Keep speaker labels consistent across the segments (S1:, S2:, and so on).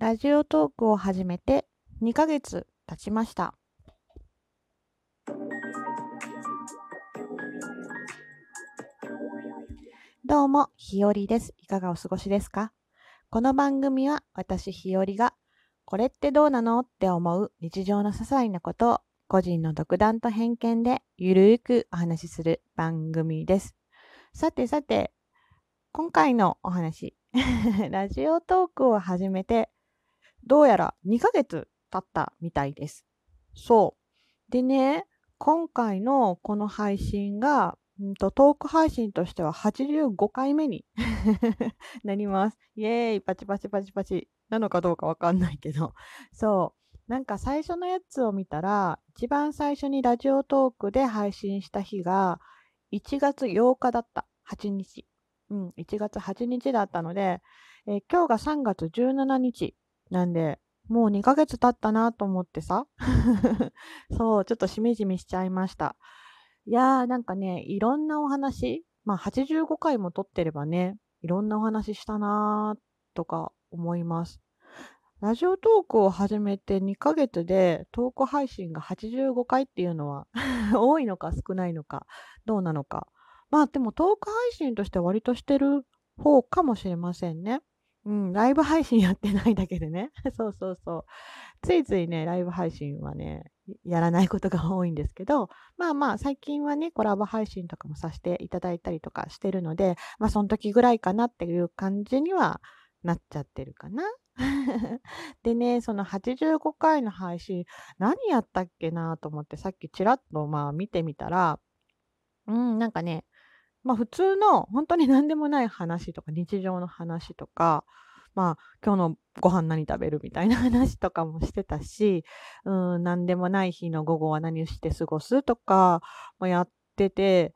S1: ラジオトークを始めて2ヶ月経ちました。どうも、ひよりです。いかがお過ごしですか？この番組は私ひよりがこれってどうなのって思う日常の些細なことを個人の独断と偏見でゆるーくお話しする番組です。さてさて、今回のお話、ラジオトークを始めてどうやら2ヶ月経ったみたいです。そう。でね、今回のこの配信が、んとトーク配信としては85回目に なります。イエーイパチパチパチパチなのかどうかわかんないけど。そう。なんか最初のやつを見たら、一番最初にラジオトークで配信した日が1月8日だった。8日。うん、1月8日だったので、えー今日が3月17日なんで、もう2ヶ月経ったなと思ってさ。そう、ちょっとしみじみしちゃいました。いやー、なんかね、いろんなお話、まあ85回も撮ってればね、いろんなお話したなーとか思います。ラジオトークを始めて2ヶ月でトーク配信が85回っていうのは 多いのか少ないのかどうなのか。まあでもトーク配信として割としてる方かもしれませんね。うん、ライブ配信やってないだけでね。そうそうそう。ついついね、ライブ配信はね、や らないことが多いんですけど、まあまあ最近はね、コラボ配信とかもさせていただいたりとかしてるので、まあその時ぐらいかなっていう感じにはなっちゃってるかな。でね、その85回の配信、何やったっけなと思ってさっきちらっとまあ見てみたら、うん、なんかね、まあ普通の本当に何でもない話とか日常の話とか、まあ今日のご飯何食べるみたいな話とかもしてたし、うん、何でもない日の午後は何をして過ごすとかもやってて、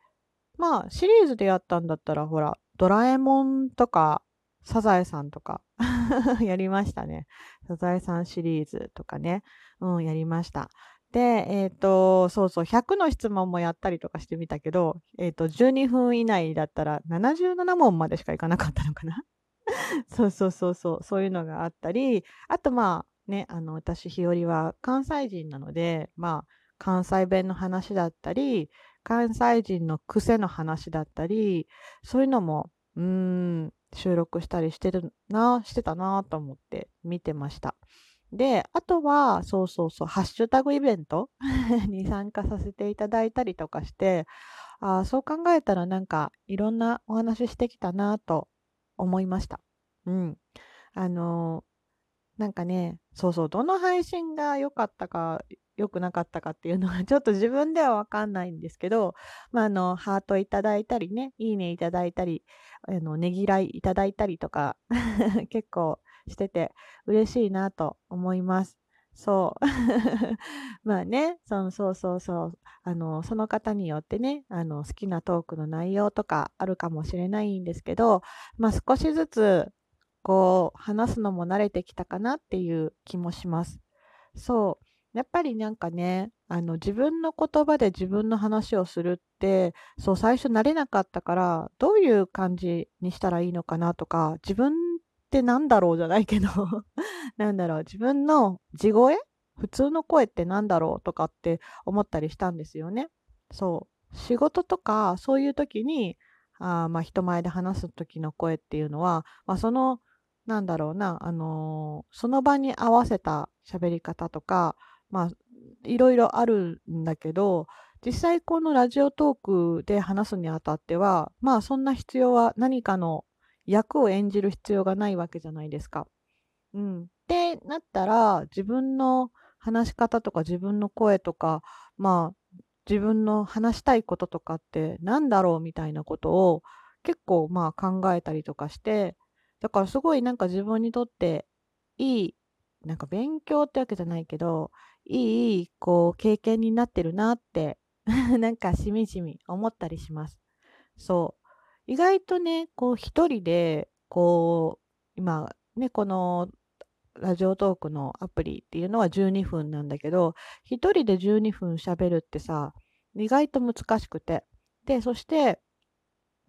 S1: まあシリーズでやったんだったらほら、ドラえもんとかサザエさんとか やりましたね。サザエさんシリーズとかね、うん、やりました。で、えっ、と、そうそう、100の質問もやったりとかしてみたけど、えっ、と、12分以内だったら77問までしかいかなかったのかな。そうそうそうそう、そういうのがあったり、あとまあね、あの、私、日和は関西人なので、まあ、関西弁の話だったり、関西人の癖の話だったり、そういうのも、うん、収録したりしてるな、してたなと思って見てました。で、あとは、そうそうそう、ハッシュタグイベント？に参加させていただいたりとかして、あそう考えたらなんかいろんなお話してきたなと思いました。うん。あのーなんかね、そうそう、どの配信が良かったか、良くなかったかっていうのは ちょっと自分ではわかんないんですけど、まあ、あの、ハートいただいたりね、いいねいただいたり、あの、ねぎらいいただいたりとか、結構してて嬉しいなと思います。そう。まあね、そのそうそうそう。あの、その方によってね、あの、好きなトークの内容とかあるかもしれないんですけど、まあ少しずつ、こう、話すのも慣れてきたかなっていう気もします。そう。やっぱりなんかね、あの、自分の言葉で自分の話をするって、そう、最初慣れなかったから、どういう感じにしたらいいのかなとか、自分ってなんだろう？じゃないけど、なんだろう、自分の地声普通の声ってなんだろうとかって思ったりしたんですよね。そう。仕事とか、そういう時に、あまあ人前で話す時の声っていうのは、まあその、なんだろうな、あのーその場に合わせた喋り方とか、まあ、いろいろあるんだけど、実際このラジオトークで話すにあたっては、まあそんな必要は何かの役を演じる必要がないわけじゃないですか。うん。ってなったら、自分の話し方とか自分の声とか、まあ自分の話したいこととかって何だろうみたいなことを結構まあ考えたりとかして、だからすごいなんか自分にとっていい、なんか勉強ってわけじゃないけど、いい、こう、経験になってるなって、なんかしみじみ思ったりします。そう。意外とね、こう一人で、こう、今ね、このラジオトークのアプリっていうのは12分なんだけど、一人で12分喋るってさ、意外と難しくて。で、そして、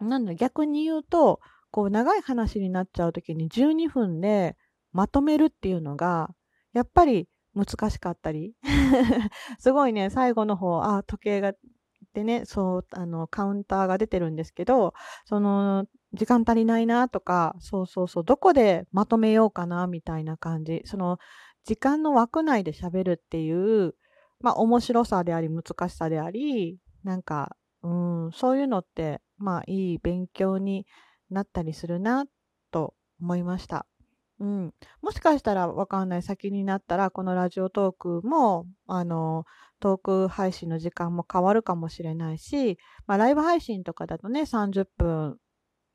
S1: なんだ、逆に言うと、こう長い話になっちゃうときに12分でまとめるっていうのが、やっぱり難しかったり すごいね、最後の方、あ、時計がでね、そう、あの、カウンターが出てるんですけど、その、時間足りないなとか、そうそうそう、どこでまとめようかなみたいな感じ。その、時間の枠内で喋るっていう、まあ、面白さであり、難しさであり、なんか、うん、そういうのって、まあ、いい勉強になったりするな、と思いました。うん、もしかしたらわかんない先になったらこのラジオトークもあのトーク配信の時間も変わるかもしれないし、まあ、ライブ配信とかだとね30分、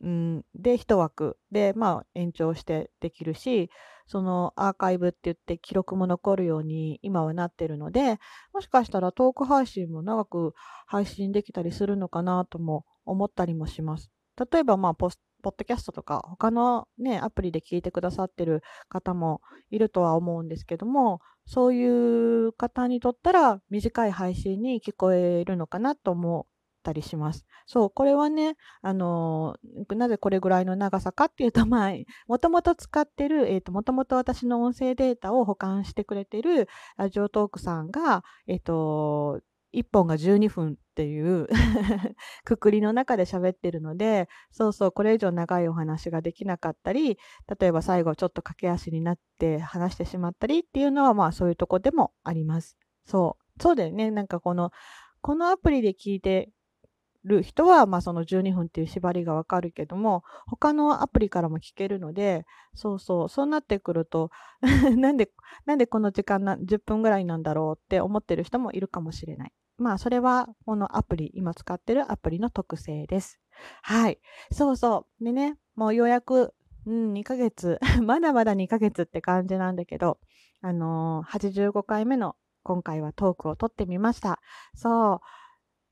S1: うん、で1枠で、まあ、延長してできるしそのアーカイブって言って記録も残るように今はなってるのでもしかしたらトーク配信も長く配信できたりするのかなとも思ったりもします。例えば、まあ、ポスポッドキャストとか他のね、アプリで聞いてくださってる方もいるとは思うんですけども、そういう方にとったら短い配信に聞こえるのかなと思ったりします。そう、これはね、あのなぜこれぐらいの長さかっていうと、まあ、もともと使ってる、えっ、ー、と、もともと私の音声データを保管してくれてるラジオトークさんが、えっ、ー、と、1本が12分っていう くくりの中で喋ってるので、そうそう、これ以上長いお話ができなかったり、例えば最後ちょっと駆け足になって話してしまったりっていうのは、まあそういうとこでもあります。そう。そうだよね。なんかこの、このアプリで聞いてる人は、まあその12分っていう縛りがわかるけども、他のアプリからも聞けるので、そうそう、そうなってくると なんで、なんでこの時間な、10分ぐらいなんだろうって思ってる人もいるかもしれない。まあ、それは、このアプリ、今使ってるアプリの特性です。はい。そうそう。でね、もうようやく、うん、2ヶ月、まだまだ2ヶ月って感じなんだけど、あのー、85回目の今回はトークを撮ってみました。そう。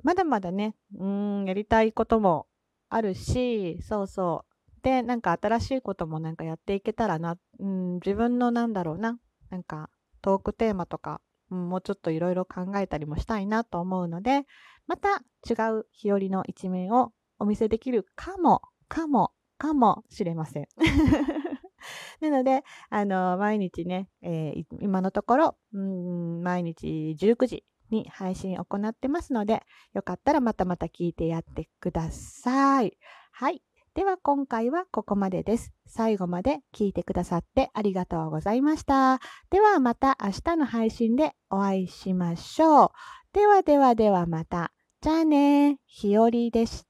S1: まだまだね、うん、やりたいこともあるし、そうそう。で、なんか新しいこともなんかやっていけたらな、うん、自分のなんだろうな、なんかトークテーマとかうん、もうちょっといろいろ考えたりもしたいなと思うので、また違う日和の一面をお見せできるかも、かも、かもしれません。なので、あの、毎日ね、えー、今のところ、うん、毎日19時に配信を行ってますので、よかったらまたまた聞いてやってください。はい。では今回はここまでです。最後まで聞いてくださってありがとうございました。ではまた明日の配信でお会いしましょう。ではではではまた。じゃあね、ひよりでした。